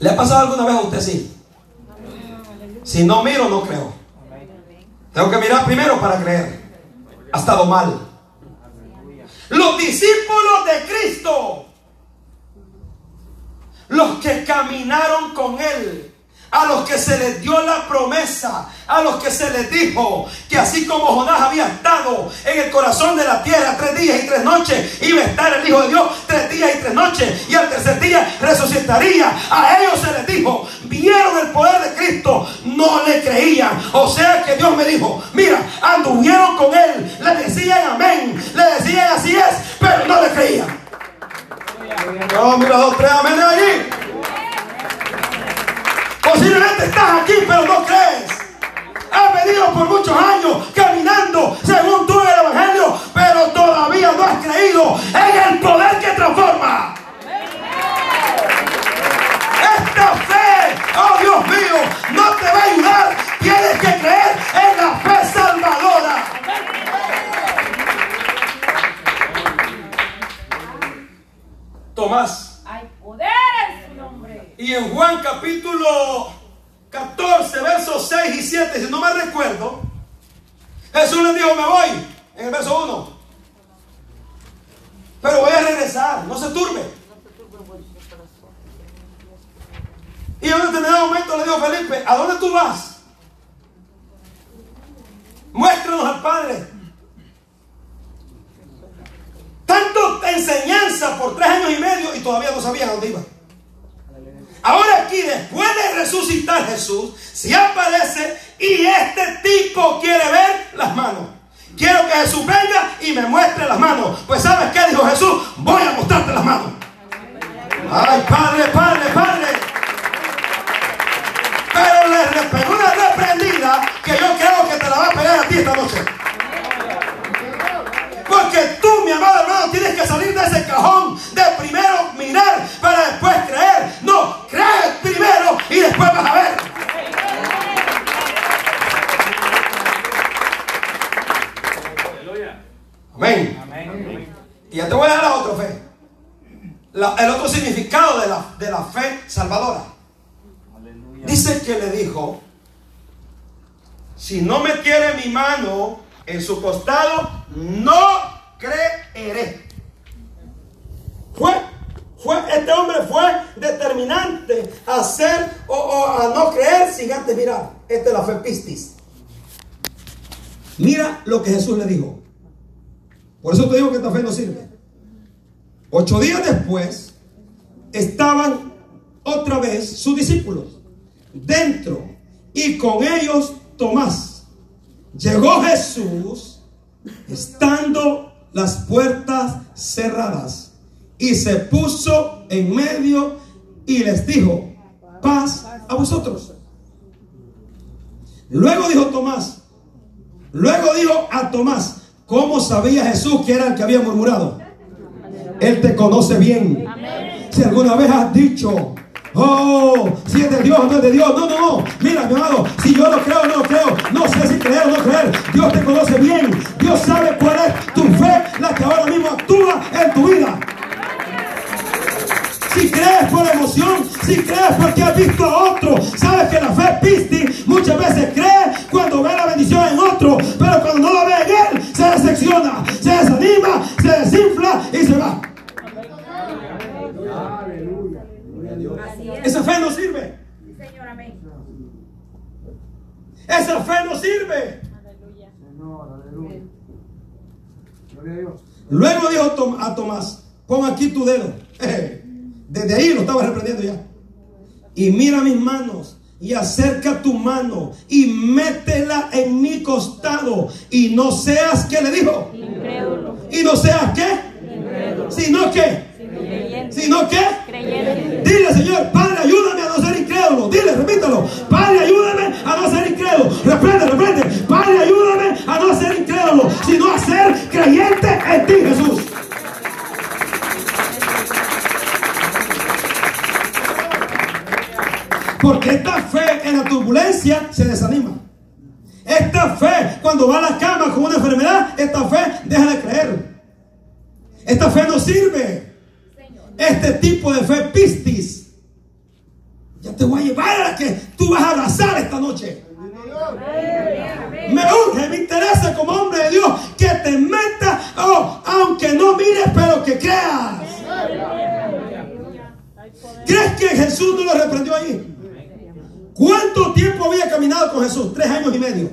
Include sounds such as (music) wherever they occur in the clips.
¿Le ha pasado alguna vez a usted sí? Si no miro, no creo. Tengo que mirar primero para creer. Ha estado mal. Los discípulos de Cristo, los que caminaron con Él, a los que se les dio la promesa, a los que se les dijo que así como Jonás había estado en el corazón de la tierra tres días y tres noches, iba a estar el Hijo de Dios tres días y tres noches, y al tercer día resucitaría. A ellos se les dijo, vieron el poder de Cristo, no le creían. O sea que Dios me dijo, mira, anduvieron con él, le decían amén, le decían así es, pero no le creían. No, mira, dos, tres amén ahí. Posiblemente estás aquí, pero no crees. Has venido por muchos años caminando según tú el Evangelio, pero todavía no has creído en el poder que transforma. Esta fe, oh Dios mío, no te va a ayudar. Tienes que creer en la fe salvadora. Tomás. Hay poder en su nombre. Y en Juan capítulo 14, versos 6 y 7, si no me recuerdo, Jesús les dijo, me voy, en el verso 1. Pero voy a regresar, no se turbe. Y en un determinado momento le dijo Felipe, ¿a dónde tú vas? Muéstranos al Padre. Tanto enseñanza por tres años y medio y todavía no sabían a dónde iba. Ahora aquí, después de resucitar Jesús, se aparece y este tipo quiere ver las manos. Quiero que Jesús venga y me muestre las manos. Pues ¿sabes qué dijo Jesús? Voy a mostrarte las manos. Ay, Padre, Padre, Padre. Pero le pegó una reprendida que yo creo que te la va a pegar a ti esta noche. Porque tú, mi amado hermano, tienes que salir de ese cajón de primero mirar para después creer. No, crees primero y después vas a ver. Amén. Y ya te voy a dar la otra fe. La- el otro significado de la, de la fe salvadora. Dice que le dijo, si no metiere mi mano en su costado, no creeré. Fue, fue, este hombre fue determinante a o, o a no creer sin antes mirar. Esta es la fe pistis. Mira lo que Jesús le dijo. Por eso te digo que esta fe no sirve. Ocho días después estaban otra vez sus discípulos dentro y con ellos Tomás. Llegó Jesús estando las puertas cerradas y se puso en medio y les dijo, paz a vosotros. Luego dijo Tomás, luego dijo a Tomás, ¿cómo sabía Jesús que era el que había murmurado? Él te conoce bien. Si alguna vez has dicho, oh, si es de Dios o no es de Dios, no, no, no. Mira, mi amado, si yo lo creo o no lo creo, no sé si creer o no creer. Dios te conoce bien. Dios sabe cuál es tu fe, la que ahora mismo actúa en tu vida. Si crees por emoción, si crees porque has visto a otro, sabes que la fe pisti muchas veces cree cuando ve la bendición en otro, pero cuando no la ve en él, se decepciona, se desanima, se desinfla y se va. Esa fe no sirve. Sí, Señor, amén. Esa fe no sirve. Luego dijo a Tomás, pon aquí tu dedo. (laughs) Desde ahí lo estaba reprendiendo ya. Y mira mis manos y acerca tu mano y métela en mi costado y no seas que le dijo. Incrédulo. Y no seas qué. Sino que. Sino que. Dile, Señor, Padre, ayúdame a no ser incrédulo. Dile, repítalo. Padre, ayúdame a no ser incrédulo. Reprende, reprende. Padre, ayúdame a no ser incrédulo, sino a ser creyente en ti, Jesús. Porque esta fe en la turbulencia se desanima. Esta fe, cuando va a la cama con una enfermedad, esta fe deja de creer. Esta fe no sirve. Este tipo de fe pistis te voy a llevar a la que tú vas a abrazar esta noche. Me urge, me interesa como hombre de Dios que te metas, oh, aunque no mires, pero que creas. ¿Crees que Jesús no lo reprendió allí? ¿Cuánto tiempo había caminado con Jesús? Tres años y medio.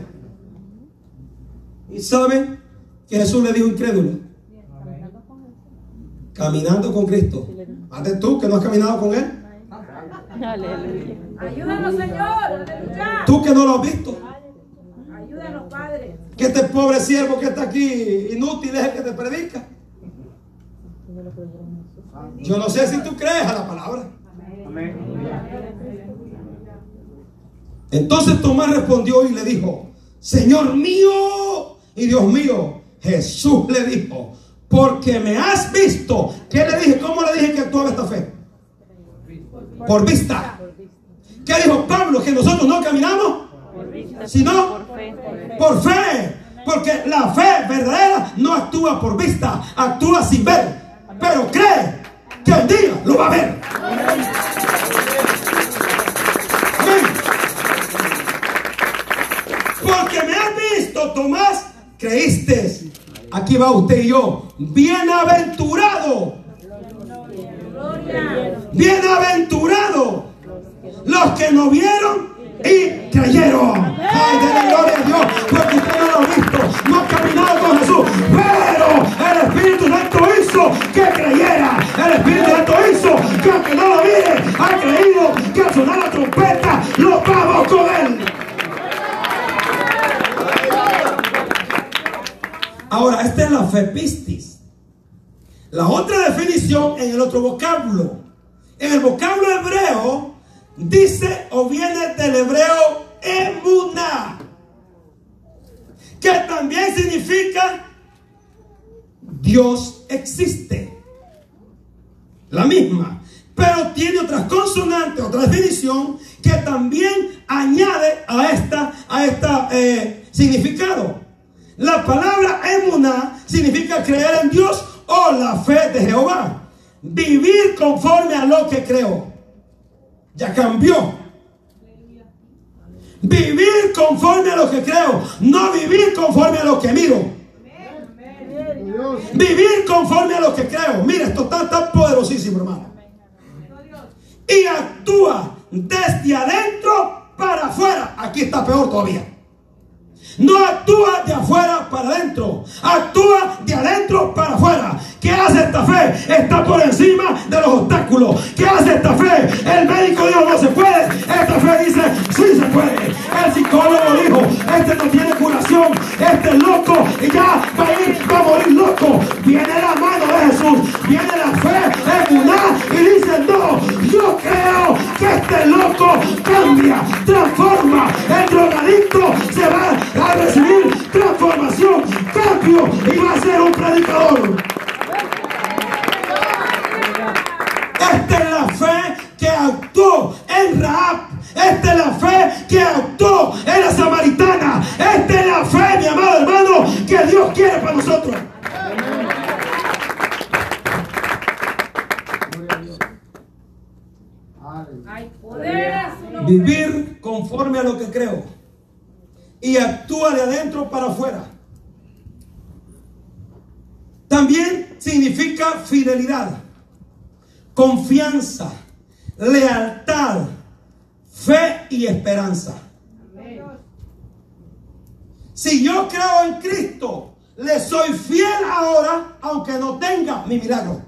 ¿Y saben que Jesús le dijo incrédulo? Caminando con Cristo. Antes tú que no has caminado con Él. Aleluya. Ayúdanos, Señor. Tú que no lo has visto. Ayúdanos, Padre. Que este pobre siervo que está aquí inútil es el que te predica. Yo no sé si tú crees a la palabra. Entonces Tomás respondió y le dijo, Señor mío y Dios mío. Jesús le dijo, porque me has visto. ¿Qué le dije? ¿Cómo le dije que actuaba esta fe? Por vista. ¿Qué dijo Pablo? Que nosotros no caminamos, sino Por fe. por fe. Porque la fe verdadera no actúa por vista, actúa sin ver. Pero cree que un día lo va a ver. Porque me has visto, Tomás, creíste. Aquí va usted y yo. Bienaventurado. Bienaventurado. Los que no vieron y creyeron. Ay, de la gloria a Dios. Porque usted no lo ha visto. No ha caminado con Jesús. Pero el Espíritu Santo hizo que creyera. El Espíritu Santo hizo que aunque no lo mire, ha creído que al sonar la trompeta lo vamos con él. Ahora, esta es la fe pistis. La otra definición en el otro vocablo. En el vocablo hebreo dice o viene del hebreo emuná, que también significa Dios existe. La misma, pero tiene otras consonantes, otra definición que también añade a esta a esta eh, significado. La palabra emuná significa creer en Dios o la fe de Jehová. Vivir conforme a lo que creo. Ya cambió. Vivir conforme a lo que creo, no vivir conforme a lo que miro. Vivir conforme a lo que creo. Mira, esto está tan poderosísimo, hermano. Y actúa desde adentro para afuera. Aquí está peor todavía. No actúa de afuera para adentro, actúa de adentro para afuera. ¿Qué hace esta fe? Está por encima de los obstáculos. ¿Qué hace esta fe? El médico dijo no se puede. Esta fe dice sí se puede. El psicólogo dijo este no tiene curación, este es loco y ya va a ir, va a morir loco. Viene la mano de Jesús, viene la fe en una y dice no, yo creo que este loco cambia, transforma. El drogadicto se va a recibir transformación, cambio y va a ser un predicador. Esta es la fe que actuó en Raab. Esta es la fe que actuó en la samaritana. Esta es la fe, mi amado hermano, que Dios quiere para nosotros. Vivir conforme a lo que creo. Y actúa de adentro para afuera. También significa fidelidad, confianza, lealtad, fe y esperanza. Si yo creo en Cristo, le soy fiel ahora, aunque no tenga mi milagro.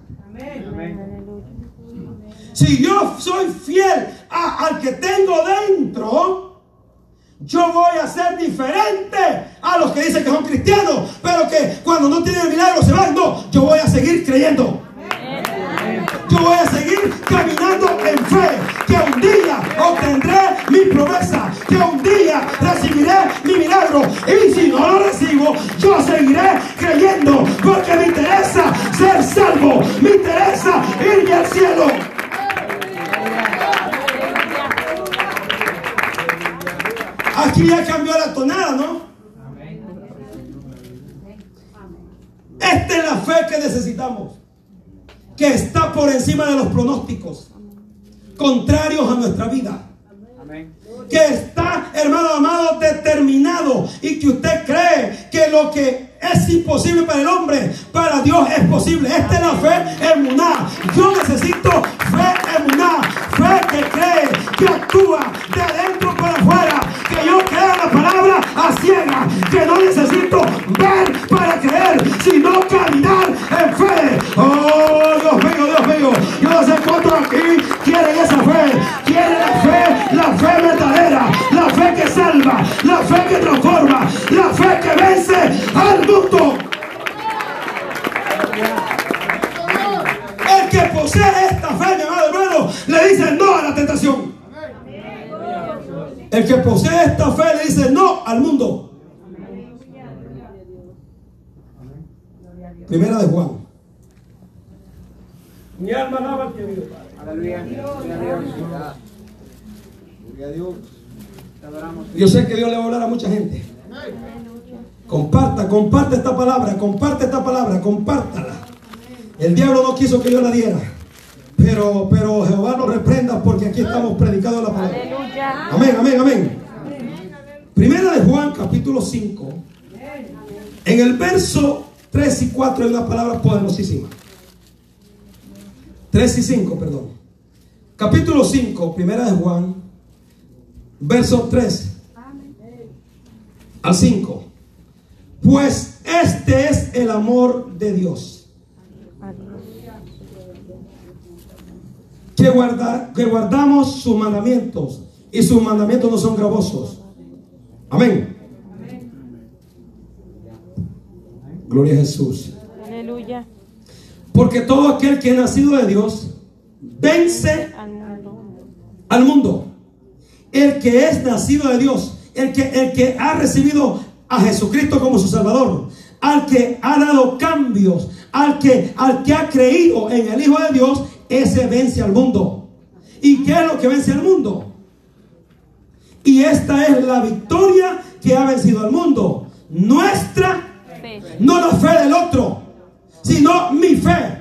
Si yo soy fiel al que tengo dentro, yo voy a ser diferente a los que dicen que son cristianos, pero que cuando no tienen el milagro se van. No, yo voy a seguir creyendo. Yo voy a seguir caminando en fe, que un día obtendré mi promesa, que un día recibiré mi milagro. Y si no lo recibo, yo seguiré creyendo, porque me interesa ser salvo, me interesa irme al cielo. Aquí ya cambió la tonada, ¿no? Esta es la fe que necesitamos, que está por encima de los pronósticos contrarios a nuestra vida. Que está, hermano amado, determinado y que usted cree que lo que es imposible para el hombre, para Dios es posible. Esta es la fe emuná. Yo necesito fe emuná, fe que cree, que actúa de adentro En el verso 3 y 4 hay una palabra poderosísima. 3 y 5, perdón. Capítulo 5, primera de Juan, verso 3 al 5. Pues este es el amor de Dios. Que, guarda- que guardamos sus mandamientos y sus mandamientos no son gravosos. Amén. Gloria a Jesús. Aleluya. Porque todo aquel que es nacido de Dios vence Al mundo. al mundo. El que es nacido de Dios, el que, el que ha recibido a Jesucristo como su Salvador, al que ha dado cambios, al que, al que ha creído en el Hijo de Dios, ese vence al mundo. ¿Y qué es lo que vence al mundo? Y esta es la victoria que ha vencido al mundo. Nuestra No la fe del otro, sino mi fe.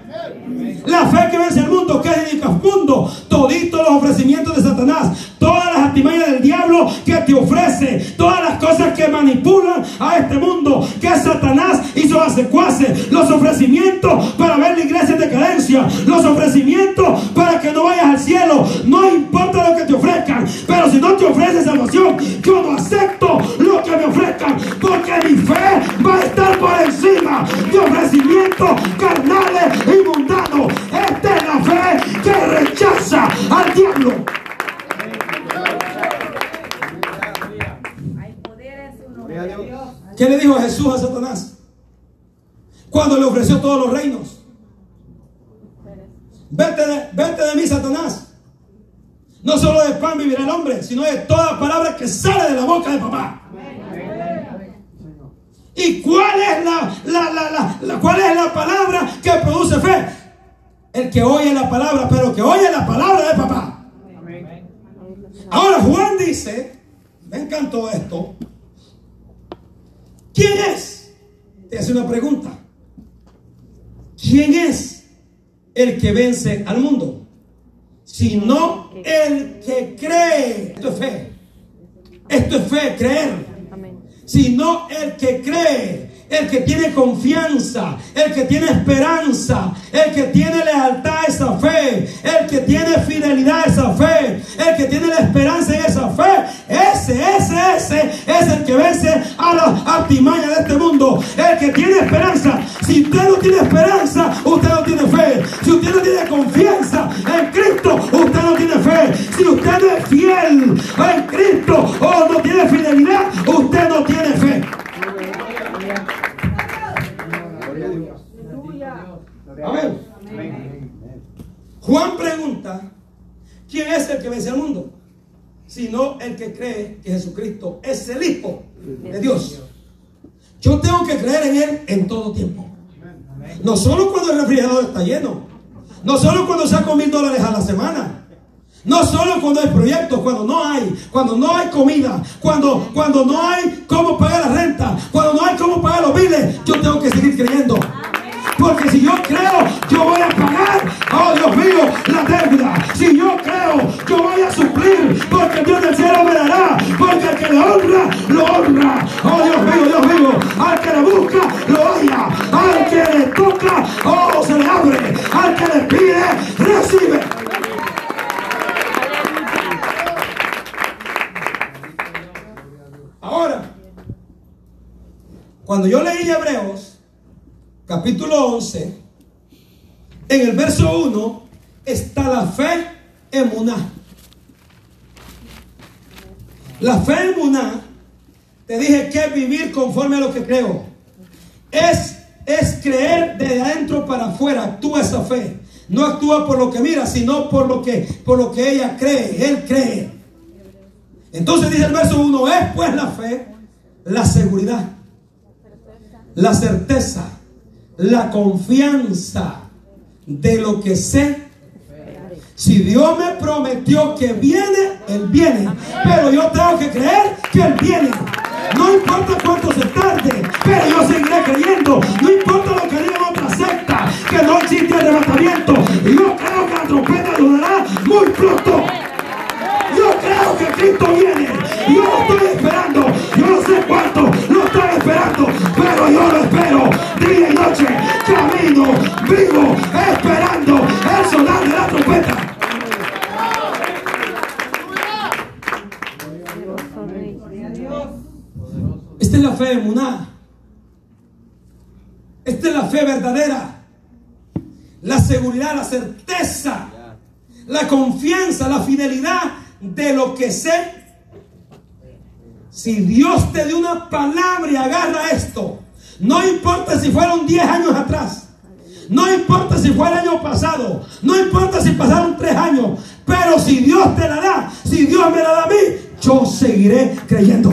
La fe que vence al mundo, que es el mundo, toditos los ofrecimientos de Satanás, todas las artimañas del diablo que te ofrece, todas las cosas que manipulan a este mundo, que Satanás hizo a secuaces, los ofrecimientos para ver la iglesia en decadencia, los ofrecimientos para que no vayas al cielo, no importa lo que te ofrezcan, pero si no te ofrecen salvación, yo no acepto lo que me ofrezcan, porque mi fe va a estar por encima de ofrecimientos carnales y mundanos. Esta es la fe que rechaza al diablo. ¿Qué le dijo Jesús a Satanás? Cuando le ofreció todos los reinos. Vete de, vete de mí, Satanás. No solo de pan vivirá el hombre, sino de toda palabra que sale de la boca de papá. ¿Y cuál es la- la- la- la- cuál es la palabra que produce fe? El que oye la palabra, pero que oye la palabra de papá. Amén. Ahora Juan dice, me encantó esto. ¿Quién es? Te hace una pregunta. ¿Quién es el que vence al mundo? Sino el que cree. Esto es fe. Esto es fe, creer sino el que cree, el que tiene confianza, el que tiene esperanza, el que tiene lealtad a esa fe, el que tiene fidelidad a esa fe, el que tiene la esperanza en esa fe. Ese, ese, ese es el que vence a las artimañas de este mundo. El que tiene esperanza. Si usted no tiene esperanza, usted no tiene fe. Si usted no tiene confianza en Cristo, usted no tiene fe. Si usted no es fiel en Cristo o no tiene fidelidad, usted no tiene fe. Amén. Amén. Juan pregunta, ¿quién es el que vence al mundo? Sino el que cree que Jesucristo es el Hijo de Dios. Yo tengo que creer en Él en todo tiempo. No solo cuando el refrigerador está lleno. No solo cuando saco mil dólares a la semana. No solo cuando hay proyectos, cuando no hay, cuando no hay comida, cuando, cuando no hay cómo pagar la renta, cuando no hay cómo pagar los biles, yo tengo que seguir creyendo. Porque si yo creo, yo voy a pagar, oh Dios mío, la deuda. Si yo creo, yo voy a suplir. Porque Dios del cielo me dará. Porque el que le honra, lo honra. Oh Dios mío, Dios mío. Al que le busca, lo halla. Al que le toca, oh, se le abre. Al que le pide, recibe. Ahora, cuando yo leí Hebreos, capítulo 11, en el verso 1 está la fe emuná. La fe emuná, te dije que vivir conforme a lo que creo. Es, es creer de adentro para afuera. Actúa esa fe. No actúa por lo que mira, sino por lo que, por lo que ella cree. Él cree. Entonces dice el verso 1, es pues la fe, la seguridad, la certeza, la confianza de lo que sé. Si Dios me prometió que viene, Él viene. Pero yo tengo que creer que Él viene. No importa cuánto se tarde, pero yo seguiré creyendo. No importa lo que digan otra secta, que no existe arrebatamiento. Yo creo que la trompeta ayudará muy pronto. Lo que sé. Si Dios te dio una palabra y agarra esto, no importa si fueron 10 años atrás, no importa si fue el año pasado, no importa si pasaron 3 años, pero si Dios te la da, si Dios me la da a mí, yo seguiré creyendo.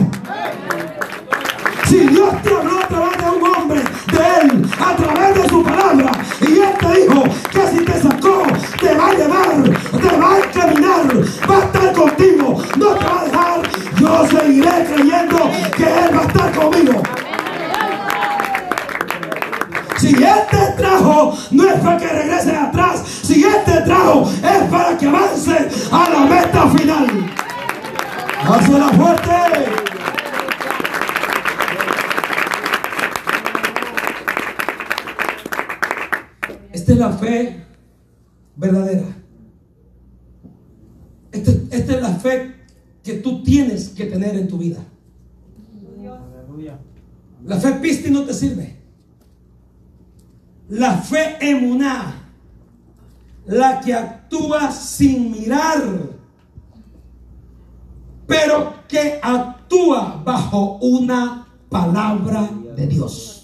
Si Dios te habló a través de un hombre, de Él, a través de su palabra, y Él te dijo que si te sacó, te va a llevar, te va a caminar, va a estar contigo, no te va a dejar, yo seguiré creyendo que Él va a estar conmigo. Si Él te trajo, no es para que regreses atrás. Si Él te trajo, es para que avances a la meta final. Hazla fuerte. Esta es la fe verdadera. Esta, esta es la fe que tú tienes que tener en tu vida. La fe pisti no te sirve. La fe emuná, la que actúa sin mirar, pero que actúa bajo una palabra de Dios.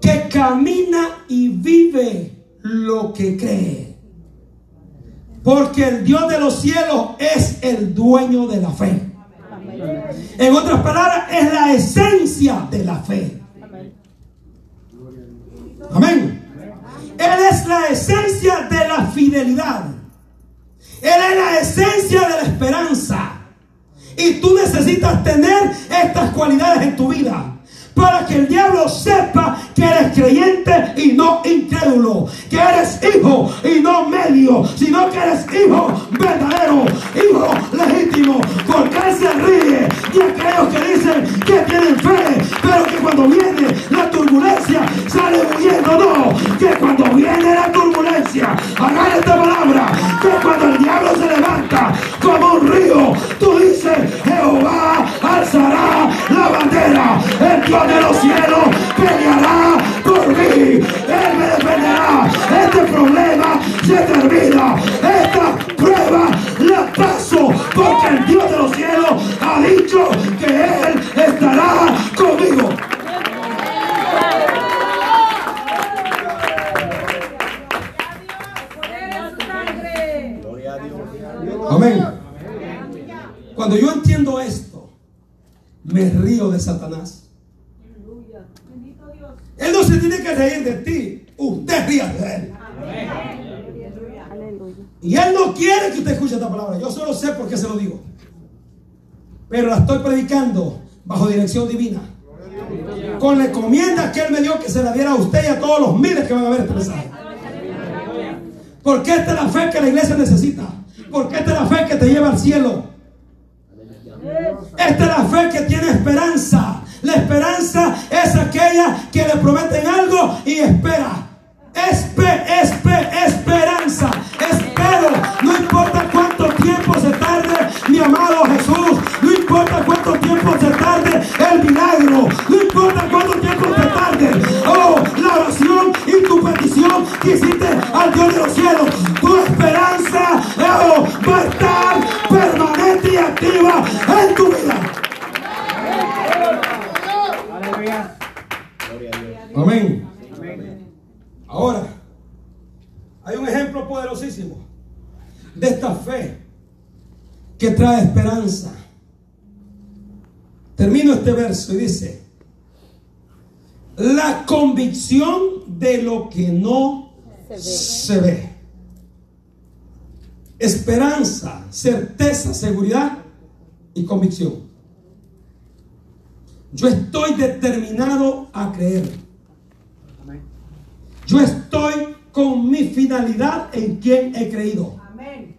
Que camina y vive lo que cree. Porque el Dios de los cielos es el dueño de la fe. En otras palabras, es la esencia de la fe. Amén. Él es la esencia de la fidelidad. Él es la esencia de la esperanza. Y tú necesitas tener estas cualidades en tu vida para que el diablo sepa que eres creyente y no incrédulo, que eres hijo y no medio, sino que eres hijo verdadero, hijo legítimo, porque él se ríe de aquellos que dicen que tienen fe, pero que cuando viene la turbulencia sale huyendo, no, que cuando viene la turbulencia, agarra esta palabra, que cuando el diablo se levanta como un río, tú dices, Jehová alzará la bandera, el Dios de los cielos peleará por mí. Y él no quiere que usted escuche esta palabra. Yo solo sé por qué se lo digo. Pero la estoy predicando bajo dirección divina. Con la encomienda que él me dio que se la diera a usted y a todos los miles que van a ver este mensaje. Porque esta es la fe que la iglesia necesita. Porque esta es la fe que te lleva al cielo. Esta es la fe que tiene esperanza. La esperanza es aquella que le prometen algo y espera. Espe, espe, esperanza. Espero. No importa cuánto tiempo se tarde, mi amado Jesús. No importa cuánto tiempo se tarde el milagro. No importa cuánto tiempo se tarde. Oh, la oración y tu petición que hiciste al Dios de los cielos. Tu esperanza oh, va a estar permanente y activa en tu vida. Amén. Amén. Ahora, hay un ejemplo poderosísimo de esta fe que trae esperanza. Termino este verso y dice, la convicción de lo que no se ve. Esperanza, certeza, seguridad y convicción. Yo estoy determinado a creer. Yo estoy con mi finalidad en quien he creído. Amén.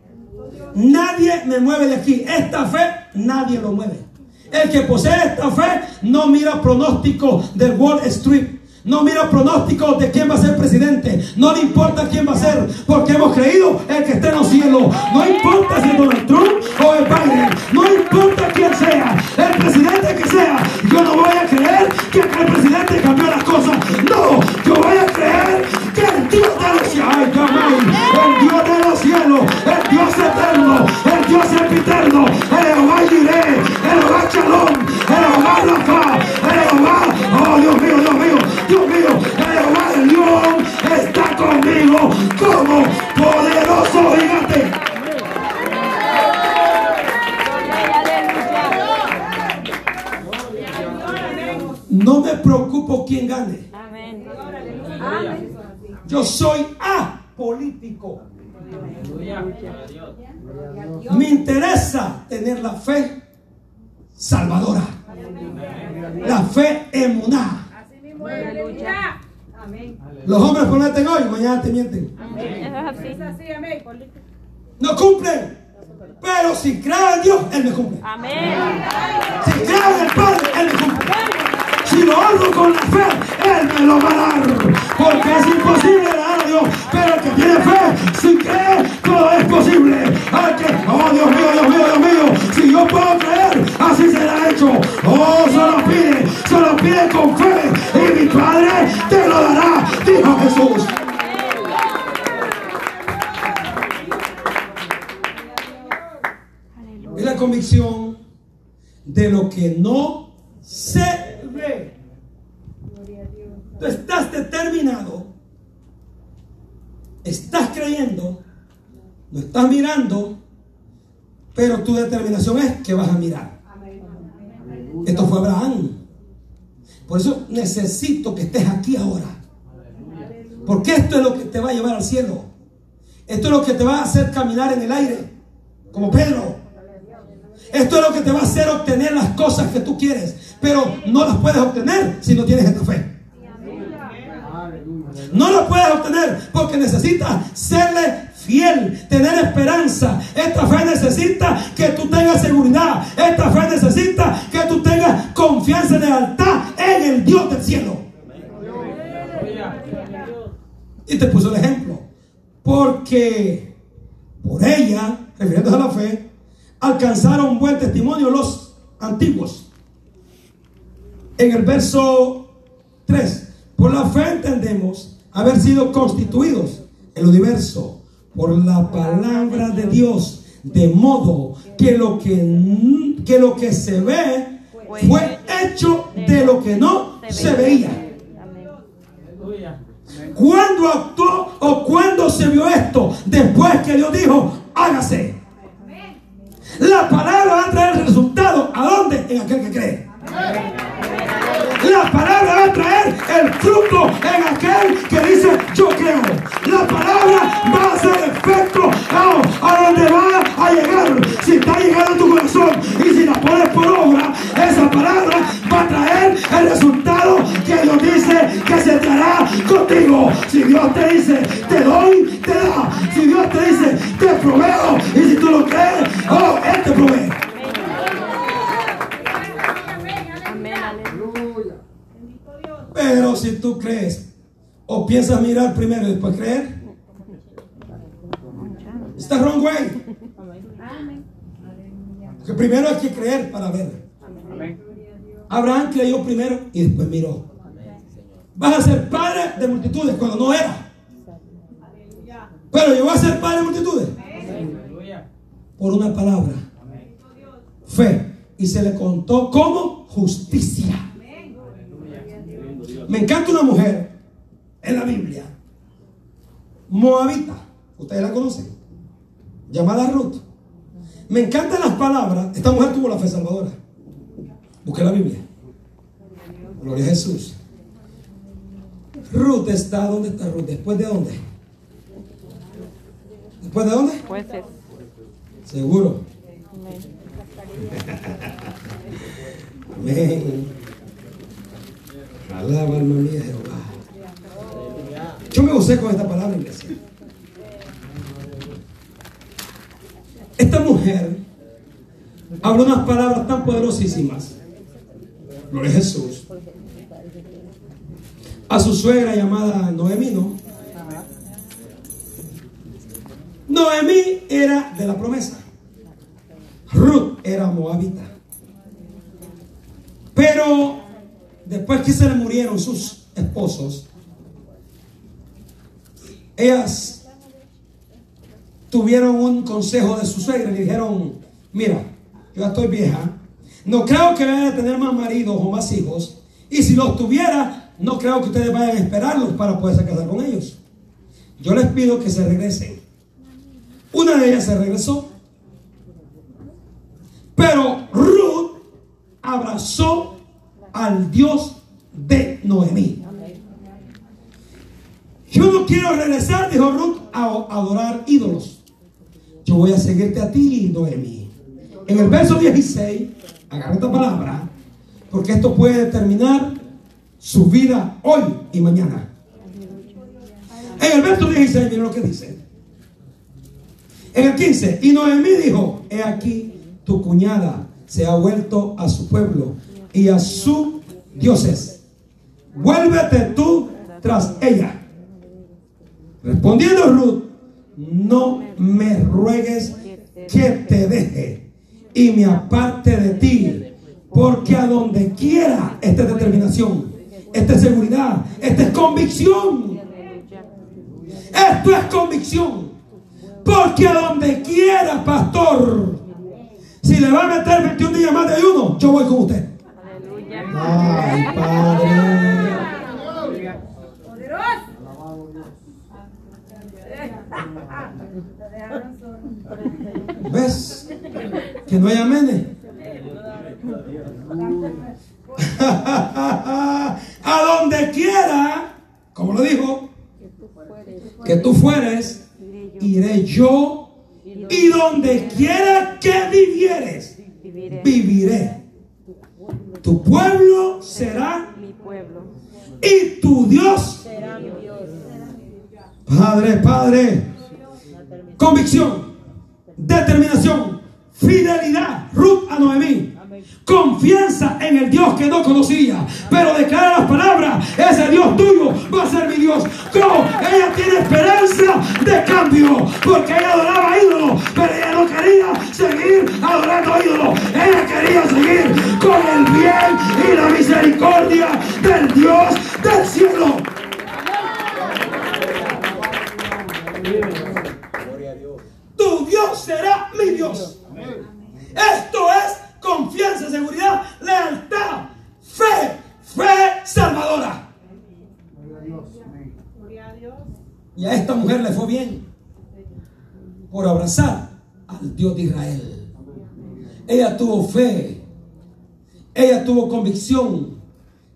Nadie me mueve de aquí. Esta fe, nadie lo mueve. El que posee esta fe no mira pronóstico del Wall Street. No mira pronóstico de quién va a ser presidente. No le importa quién va a ser. Porque hemos creído el que está en los cielos. No importa si es Donald Trump o el Biden. No importa quién sea. El presidente que sea. Yo no voy a creer que el presidente cambió las cosas. No. Yo voy a creer que el Dios de los cielos. El Dios de los cielos. El Dios eterno. El Dios sempiterno. El Jehová Jireh. El Jehová Shalom. El Jehová Rafa. El Jehová. Oh, Dios mío, Dios mío. Dios mío. El Jehová del León está conmigo como poderoso gigante. No me preocupo quién gane. Amén. Yo soy apolítico. Me interesa tener la fe salvadora. La fe emuná. Los hombres prometen hoy, mañana te mienten. No cumplen. Pero si creo en Dios, Él me cumple. Amén. Si creo en el Padre, Él me cumple. Si lo hago con la fe, Él me lo va a dar. Porque es imposible dar a Dios. Pero el que tiene fe, si cree, todo es posible. Al oh Dios mío, Dios mío, Dios mío. Si yo puedo creer, así será hecho. Oh, solo pide, solo pide con fe. Y mi Padre te lo dará, dijo Jesús. Es la convicción de lo que no se Tú estás determinado, estás creyendo, no estás mirando, pero tu determinación es que vas a mirar. Esto fue Abraham. Por eso necesito que estés aquí ahora. Porque esto es lo que te va a llevar al cielo. Esto es lo que te va a hacer caminar en el aire, como Pedro. Esto es lo que te va a hacer obtener las cosas que tú quieres, pero no las puedes obtener si no tienes esta fe. No las puedes obtener porque necesitas serle fiel, tener esperanza. Esta fe necesita que tú tengas seguridad. Esta fe necesita que tú tengas confianza y lealtad en el Dios del cielo. Y te puso el ejemplo. Porque por ella, refiriéndose a la fe, alcanzaron buen testimonio los antiguos. En el verso 3, por la fe entendemos haber sido constituidos el universo por la palabra de Dios, de modo que lo que, que, lo que se ve fue hecho de lo que no se veía. ¿Cuándo actuó o cuándo se vio esto? Después que Dios dijo, hágase. La palabra va a traer resultado. ¿A dónde? En aquel que cree. La palabra va a traer el fruto en aquel que dice yo creo. La palabra va a hacer efecto a, donde va a llegar. Si está llegando a tu corazón y si la pones por obra, esa palabra va a traer el resultado que Dios dice que se te hará contigo. Si Dios te dice te doy, te da. Si Dios te dice te proveo y si tú lo crees, oh, Él te provee. Aleluya. Dios. si tú crees o piensas mirar primero y después creer. Está wrong way. Porque primero hay que creer para ver. Abraham creyó primero y después miró. Vas a ser padre de multitudes cuando no era. Pero llegó a ser padre de multitudes. Por una palabra. Fe. Y se le contó como justicia. Me encanta una mujer en la Biblia. Moabita. Ustedes la conocen. Llamada Ruth. Me encantan las palabras. Esta mujer tuvo la fe salvadora. Busque la Biblia. Gloria a Jesús. Ruth está, ¿dónde está Ruth? ¿Después de dónde? ¿Después de dónde? Jueces. Seguro. Amén. Alaba alma mía Jehová. Yo me gocé con esta palabra, iglesia. Esta mujer habla unas palabras tan poderosísimas. Gloria a Jesús. A su suegra llamada Noemí, ¿no? Noemí era de la promesa. Ruth era moabita. Después que se le murieron sus esposos, ellas tuvieron un consejo de su suegra y le dijeron, mira, yo estoy vieja, no creo que vaya a tener más maridos o más hijos, y si los tuviera, no creo que ustedes vayan a esperarlos para poderse casar con ellos. Yo les pido que se regresen. Una de ellas se regresó, pero Ruth abrazó al Dios de Noemí. Yo no quiero regresar, dijo Ruth, a adorar ídolos. Yo voy a seguirte a ti, Noemí. En el verso 16, agarra esta palabra, porque esto puede determinar su vida hoy y mañana. En el verso 16, miren lo que dice. En el 15, y Noemí dijo, he aquí, tu cuñada se ha vuelto a su pueblo y a sus dioses. Vuélvete tú tras ella. Respondiendo Ruth, no me ruegues que te deje y me aparte de ti, porque a donde quiera esta es determinación, esta es seguridad, esta es convicción. Esto es convicción. Porque a donde quiera, pastor, si le va a meter 21 días más de ayuno, yo voy con usted. Ay, Padre. ¿Ves? Que no hay amenes. (laughs) a donde quiera, como lo dijo, que tú fueres, iré yo. Y donde quiera que vivieres, Viviré. Tu pueblo será Mi pueblo. y tu Dios. Padre, Padre. Convicción, determinación, fidelidad. Ruth a Noemí. Confianza en el Dios que no conocía, pero declara las palabras: ese Dios tuyo va a ser mi Dios. ¿Cómo? Ella tiene esperanza de cambio, porque ella adoraba ídolos, pero ella no quería seguir adorando ídolos. Ella quería seguir con el bien y la misericordia del Dios del cielo. Tu Dios será mi Dios. Esto es confianza, seguridad, lealtad, fe, fe salvadora. Y a esta mujer le fue bien por abrazar al Dios de Israel. Ella tuvo fe, ella tuvo convicción,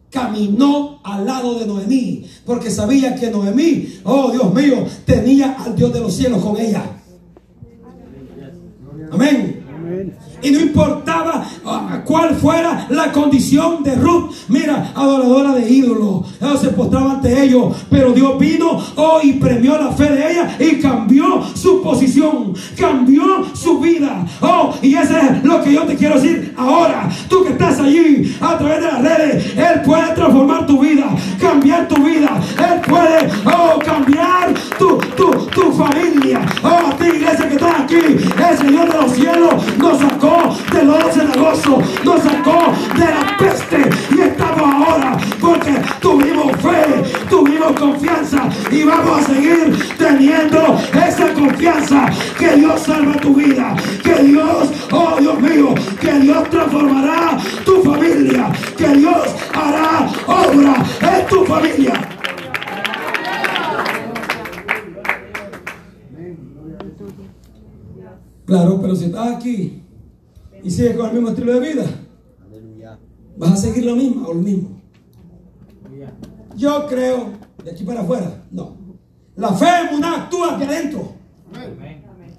caminó al lado de Noemí, porque sabía que Noemí, oh Dios mío, tenía al Dios de los cielos con ella. Amén. Y no importaba ah, cuál fuera la condición de Ruth. Mira, adoradora de ídolos. Ella se postraba ante ellos. Pero Dios vino oh, y premió la fe de ella y cambió su posición. Cambió su vida. Oh, y eso es lo que yo te quiero decir ahora. Tú que estás allí a través de las redes. Él puede transformar tu vida. Cambiar tu vida. Él puede oh, cambiar tu, tu, tu familia. Oh, a ti iglesia que está aquí. El Señor de los cielos nos sacó del lodo cenagoso, nos sacó de la peste y estamos ahora porque tuvimos fe, tuvimos confianza y vamos a seguir teniendo esa confianza que Dios salva tu vida, que Dios, oh Dios mío, que Dios transformará tu familia, que Dios hará obra en tu familia. Claro, pero si estás aquí y sigues con el mismo estilo de vida, Aleluya. vas a seguir lo mismo o lo mismo. Yo creo, de aquí para afuera, no. La fe en una actúa aquí adentro.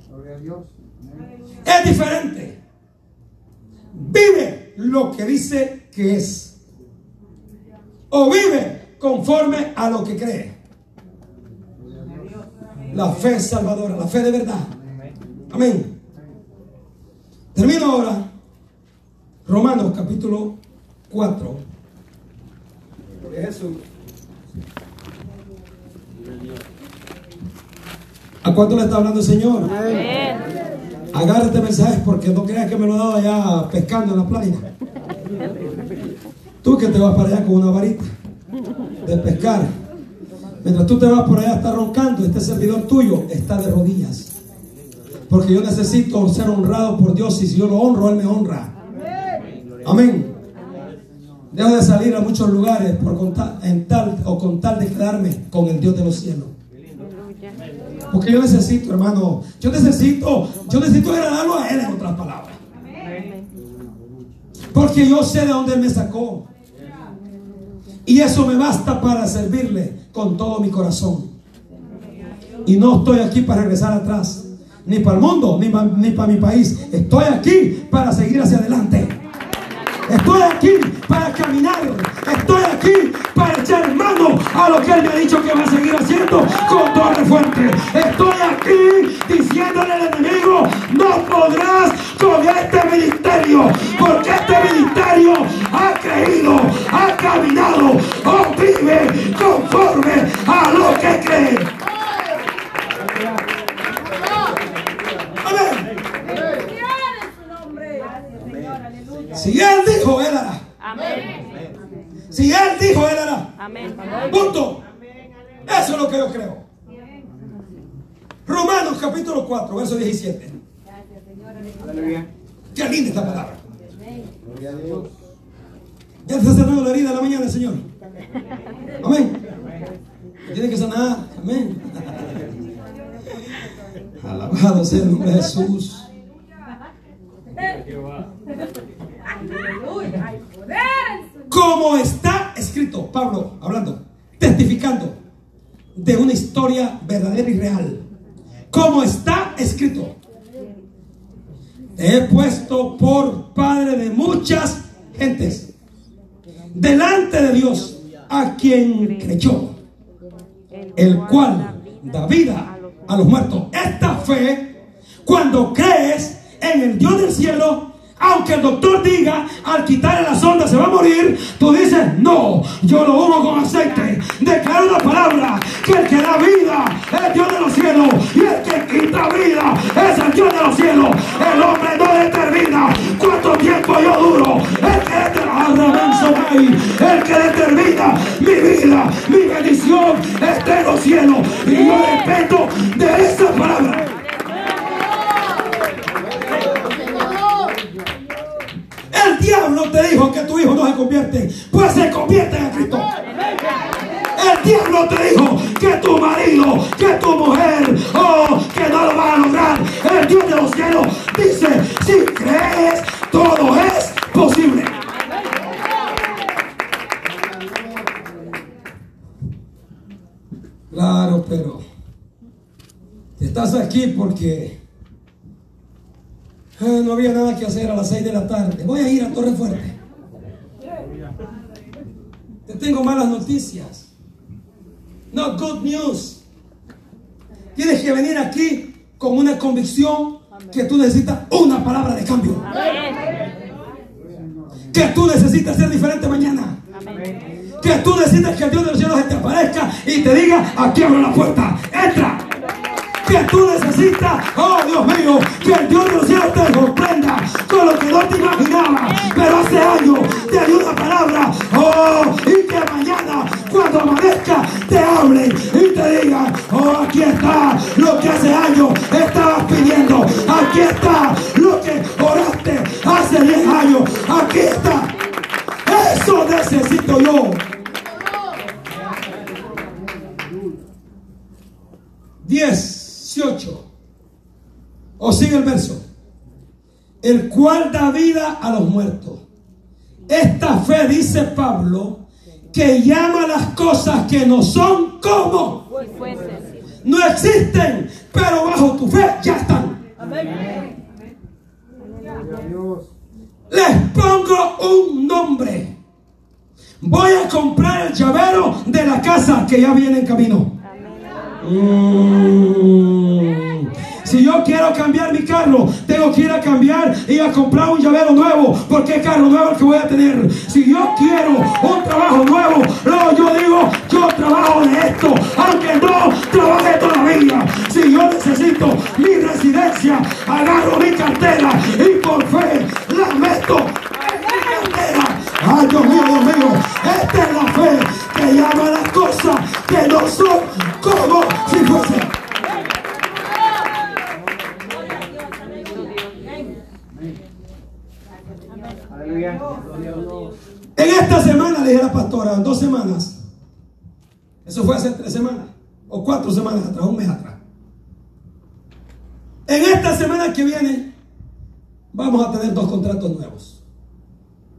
Gloria a Dios. Es diferente. Vive lo que dice que es. O vive conforme a lo que cree. La fe salvadora, la fe de verdad. Amén. Termino ahora. Romanos capítulo 4. Gloria a Jesús. ¿A cuánto le está hablando el Señor? Amén. Agárrate mensajes porque no creas que me lo he dado allá pescando en la playa. Tú que te vas para allá con una varita de pescar. Mientras tú te vas por allá a estar roncando, este servidor tuyo está de rodillas. Porque yo necesito ser honrado por Dios y si yo lo honro, Él me honra. Amén. Dejo de salir a muchos lugares por contar, en tal o con tal de quedarme con el Dios de los cielos. Porque yo necesito, hermano, yo necesito, yo necesito agradarlo a Él en otras palabras. Porque yo sé de dónde Él me sacó. Y eso me basta para servirle con todo mi corazón. Y no estoy aquí para regresar atrás, ni para el mundo, ni para, ni para mi país. Estoy aquí para seguir hacia adelante. Estoy aquí para caminar. Estoy aquí para echar mano a lo que Él me ha dicho que va a seguir haciendo con torre fuerte. Estoy aquí diciéndole al enemigo, no podrás con este ministerio, porque este ministerio ha creído, ha caminado o vive conforme a lo que cree. Si Él dijo, Él hará. Amén. Si Él dijo, Él hará. Amén. Punto. Eso es lo que yo creo. Romanos capítulo 4, verso 17. Aleluya. Qué linda esta palabra. Gloria a Dios. Ya te está sanando la herida en la mañana, Señor. Amén. Tiene que sanar. Amén. Alabado sea el nombre de Jesús. Como está escrito, Pablo hablando, testificando de una historia verdadera y real. Como está escrito, he puesto por padre de muchas gentes delante de Dios a quien creyó, el cual da vida a los muertos. Esta fe, cuando crees en el Dios del cielo, aunque el doctor diga al quitarle la sonda se va a morir, tú dices, no, yo lo humo con aceite. Declara la palabra que el que da vida es Dios de los cielos y el que quita vida es el Dios de los cielos. El hombre no determina cuánto tiempo yo duro. El que determina, el que determina mi vida, noticias. No good news. Tienes que venir aquí con una convicción que tú necesitas una palabra de cambio. Que tú necesitas ser diferente mañana. Que tú necesitas que el Dios de los cielos te aparezca y te diga, aquí abro la puerta, entra. Que tú necesitas, oh Dios mío, que el Dios de los cielos te sorprenda con lo que no te imaginabas. Pero hace años te dio una palabra, oh, y que mañana cuando amanezca te hable y te diga, oh, aquí está a los muertos. Esta fe, dice Pablo, que llama las cosas que no son como. No existen, pero bajo tu fe ya están. Les pongo un nombre. Voy a comprar el llavero de la casa que ya viene en camino. Mm. Si yo quiero cambiar mi carro, tengo que ir a cambiar y a comprar un llavero nuevo. Porque carro nuevo el que voy a tener. Si yo quiero un trabajo nuevo, luego yo digo, yo trabajo de esto, aunque no trabaje todavía. Si yo necesito mi residencia, agarro mi cartera y por fe la meto en mi cartera. Ay, Dios mío, Dios mío, esta es la fe que llama cosas que no son como si fuesen. En esta semana, le dije la pastora, dos semanas, eso fue hace tres semanas, o cuatro semanas atrás, un mes atrás. En esta semana que viene, vamos a tener dos contratos nuevos.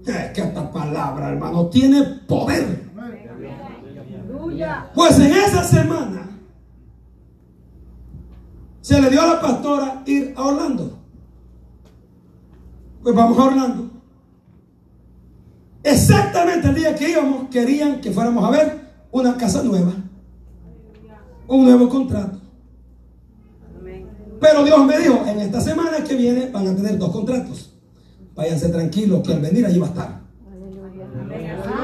Es que esta palabra, hermano, tiene poder. Pues en esa semana se le dio a la pastora ir a Orlando. Pues vamos a Orlando. Exactamente el día que íbamos, querían que fuéramos a ver una casa nueva, un nuevo contrato. Pero Dios me dijo, en esta semana que viene van a tener dos contratos. Váyanse tranquilos, que al venir allí va a estar.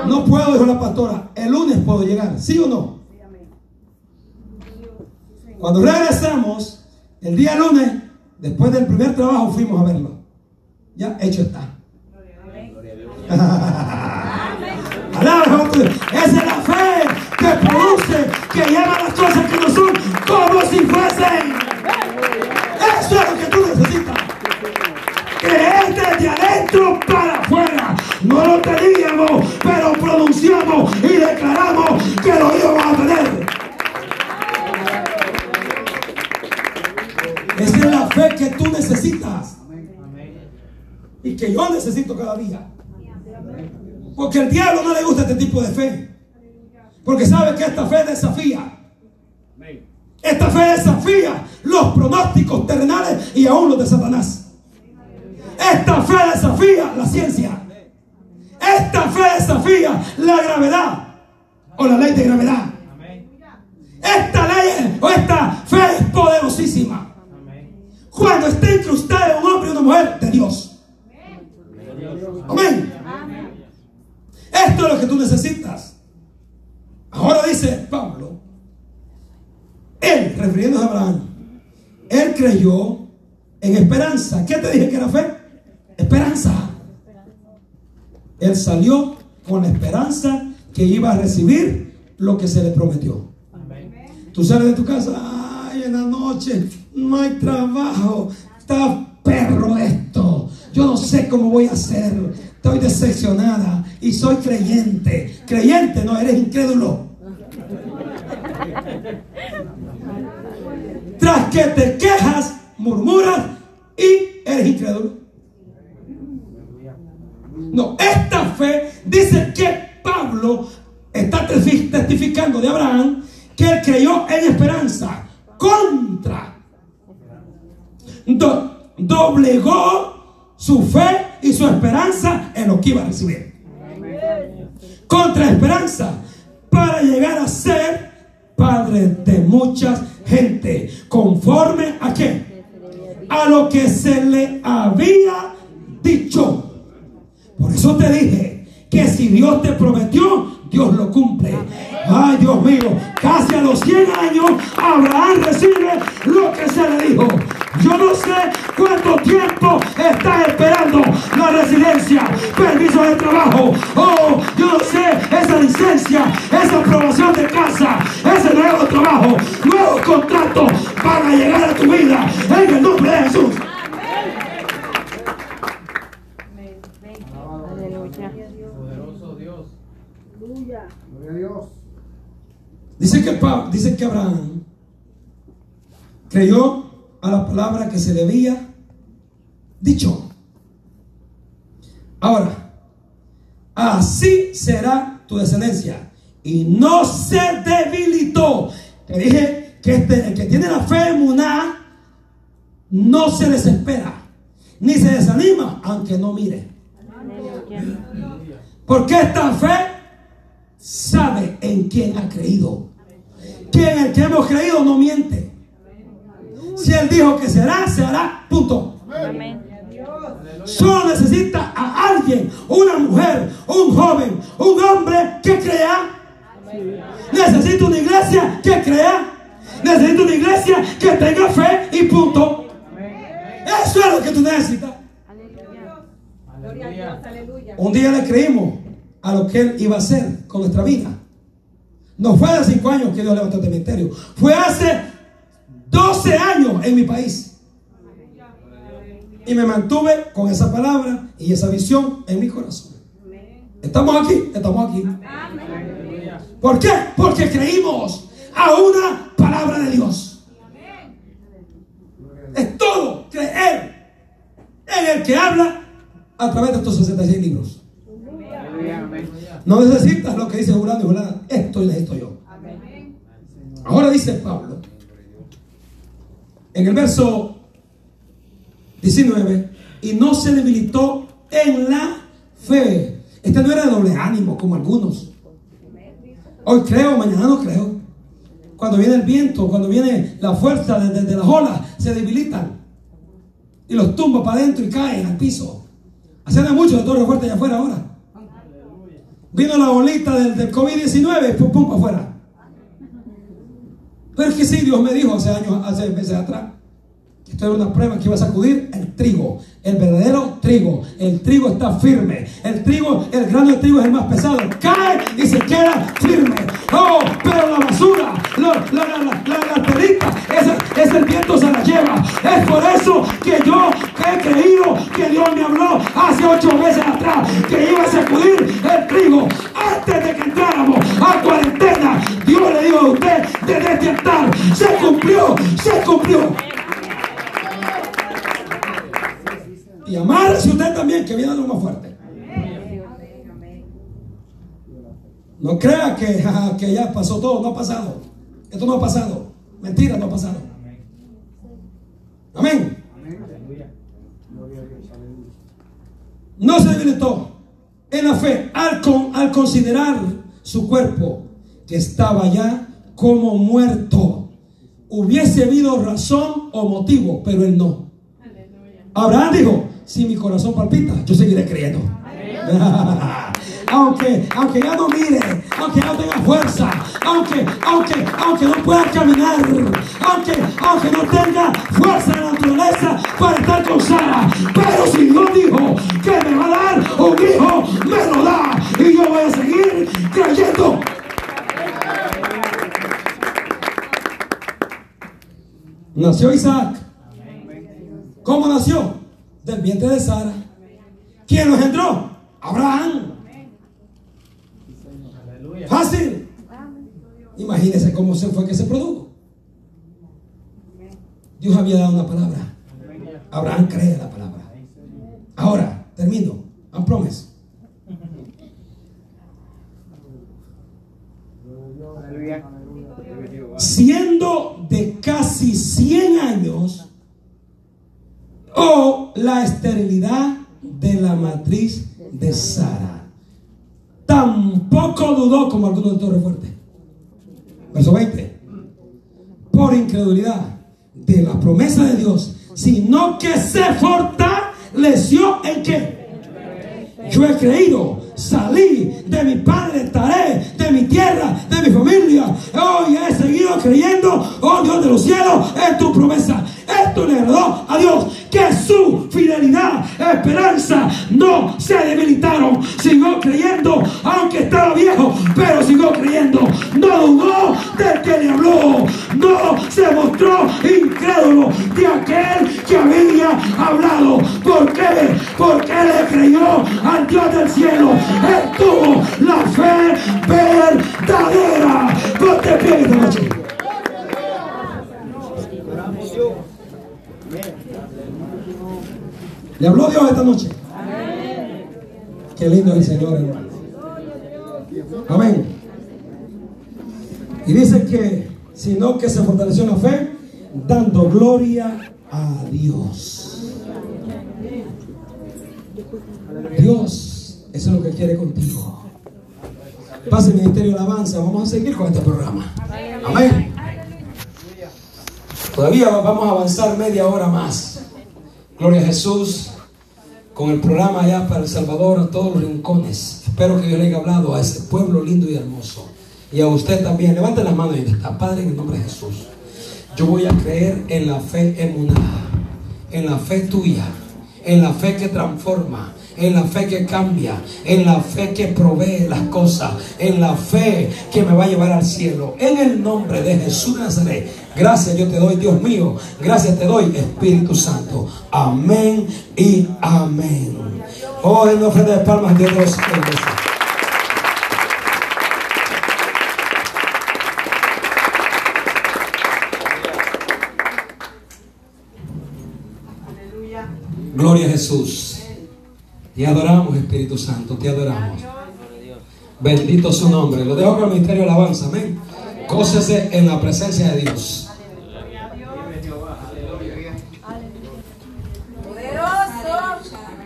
No puedo, dijo la pastora, el lunes puedo llegar, ¿sí o no? Cuando regresamos, el día lunes, después del primer trabajo, fuimos a verlo. Ya hecho está. (laughs) Alaba, Esa es la fe que produce, que lleva las cosas que no son como si fuesen. Eso es lo que tú necesitas. Creer desde adentro para. No lo teníamos, pero pronunciamos y declaramos que lo íbamos a tener. Esa es la fe que tú necesitas y que yo necesito cada día. Porque el diablo no le gusta este tipo de fe. Porque sabe que esta fe desafía. Esta fe desafía los pronósticos terrenales y aún los de Satanás. Esta fe desafía la ciencia. Esta fe desafía la gravedad o la ley de gravedad. Esta ley o esta fe es poderosísima. Cuando está incrustada en un hombre y una mujer de Dios. Amén. Esto es lo que tú necesitas. Ahora dice Pablo, él, refiriéndose a Abraham, él creyó en esperanza. ¿Qué te dije que era fe? Esperanza. Él salió con la esperanza que iba a recibir lo que se le prometió. Tú sales de tu casa, ay, en la noche no hay trabajo, está perro esto. Yo no sé cómo voy a hacer. Estoy decepcionada y soy creyente. Creyente, no eres incrédulo. Tras que te quejas, murmuras y eres incrédulo. No, esta fe dice que Pablo está testificando de Abraham que él creyó en esperanza contra. Do- doblegó su fe y su esperanza en lo que iba a recibir. Contra esperanza para llegar a ser padre de muchas gente, conforme a qué? A lo que se le había dicho. Eso te dije que si Dios te prometió, Dios lo cumple. Ay, Dios mío, casi a los 100 años Abraham recibe lo que se le dijo. Yo no sé cuánto tiempo estás esperando la residencia, permiso de trabajo. Oh, yo no sé esa licencia, esa aprobación de casa, ese nuevo trabajo, nuevos contratos para llegar a tu vida en el nombre de Jesús. Aleluya. Poderoso Dios. Gloria a Dios. Dice que, Pa- dice que Abraham creyó a la palabra que se le había dicho. Ahora, así será tu descendencia. Y no se debilitó. Te dije que este, el que tiene la fe en Muná no se desespera, ni se desanima, aunque no mire. Porque esta fe sabe en quién ha creído. Que en el que hemos creído no miente. Si él dijo que será, se hará. Punto. Amén. Solo necesita a alguien, una mujer, un joven, un hombre que crea. Necesita una iglesia que crea. Necesita una iglesia que tenga fe y punto. Eso es lo que tú necesitas. Un día le creímos a lo que Él iba a hacer con nuestra vida. No fue hace cinco años que Dios levantó este ministerio. Fue hace 12 años en mi país. Y me mantuve con esa palabra y esa visión en mi corazón. Estamos aquí, estamos aquí. ¿Por qué? Porque creímos a una palabra de Dios. Es todo creer en el que habla a través de estos 66 libros. No necesitas lo que dice Julano y Julana. Esto y necesito yo. Ahora dice Pablo, en el verso 19, y no se debilitó en la fe. Este no era de doble ánimo como algunos. Hoy creo, mañana no creo. Cuando viene el viento, cuando viene la fuerza de, de- de las olas, se debilitan. Y los tumba para adentro y caen al piso. Hacen mucho de torre fuerte allá afuera ahora. Vino la bolita del, del COVID-19 y pum, pum, para afuera. Pero es que sí, Dios me dijo hace años, hace meses atrás, que esto era una prueba que iba a sacudir el trigo, el verdadero trigo. El trigo está firme. El trigo, el grano de trigo es el más pesado. Cae (laughs) Que ya pasó todo, no ha pasado. Esto no ha pasado. Mentira, no ha pasado. Amén. No se debilitó en la fe al, con- al considerar su cuerpo que estaba ya como muerto. Hubiese habido razón o motivo, pero él no. Abraham dijo, si mi corazón palpita, yo seguiré creyendo. (laughs) aunque, aunque ya no mire, aunque no tenga fuerza, aunque, aunque, aunque no pueda caminar, aunque, aunque no tenga fuerza la naturaleza para estar con Sara. Pero si Dios dijo que me va a dar un hijo, me lo da. Y yo voy a seguir creyendo. Nació Isaac. ¿Cómo nació? Del vientre de Sara. ¿Quién lo engendró? Abraham. Imagínense cómo se fue que se produjo. Dios había dado una palabra. Abraham cree la palabra. Ahora, termino. I'm promise. Siendo de casi 100 años, o la esterilidad de la matriz de Sara. Tampoco dudó como algunos de fuerte. Verso 20. Por incredulidad de la promesa de Dios, sino que se fortaleció en qué? Yo he creído, salí de mi padre, estaré de mi tierra, de mi familia. Hoy he seguido creyendo, oh Dios de los cielos, en tu promesa. Esto le agradó a Dios que su fidelidad, esperanza no se debilitaron. Siguió creyendo, aunque estaba viejo, pero siguió creyendo. No dudó del que le habló. No se mostró incrédulo de aquel que había hablado. ¿Por qué? Porque le creyó al Dios del cielo. Él tuvo la fe verdadera. Ponte pie esta noche. ¿Le habló Dios esta noche? Qué lindo es el Señor, hermano. Amén. Y dice que, sino que se fortaleció en la fe, dando gloria a Dios. Dios, eso es lo que quiere contigo. Pase el ministerio de alabanza. Vamos a seguir con este programa. Amén. Todavía vamos a avanzar media hora más. Gloria a Jesús. Con el programa allá para El Salvador, a todos los rincones. Espero que Dios le haya hablado a ese pueblo lindo y hermoso. Y a usted también. Levante la mano y está. Padre, en el nombre de Jesús. Yo voy a creer en la fe emunada. En la fe tuya. En la fe que transforma en la fe que cambia, en la fe que provee las cosas, en la fe que me va a llevar al cielo. En el nombre de Jesús Nazaret, gracias yo te doy, Dios mío, gracias te doy, Espíritu Santo. Amén y amén. Oh, en ofrenda de palmas, Dios los Gloria a Jesús. Te adoramos, Espíritu Santo, te adoramos. Bendito su nombre. Lo dejo con el ministerio de alabanza. Amén. Gócese en la presencia de Dios.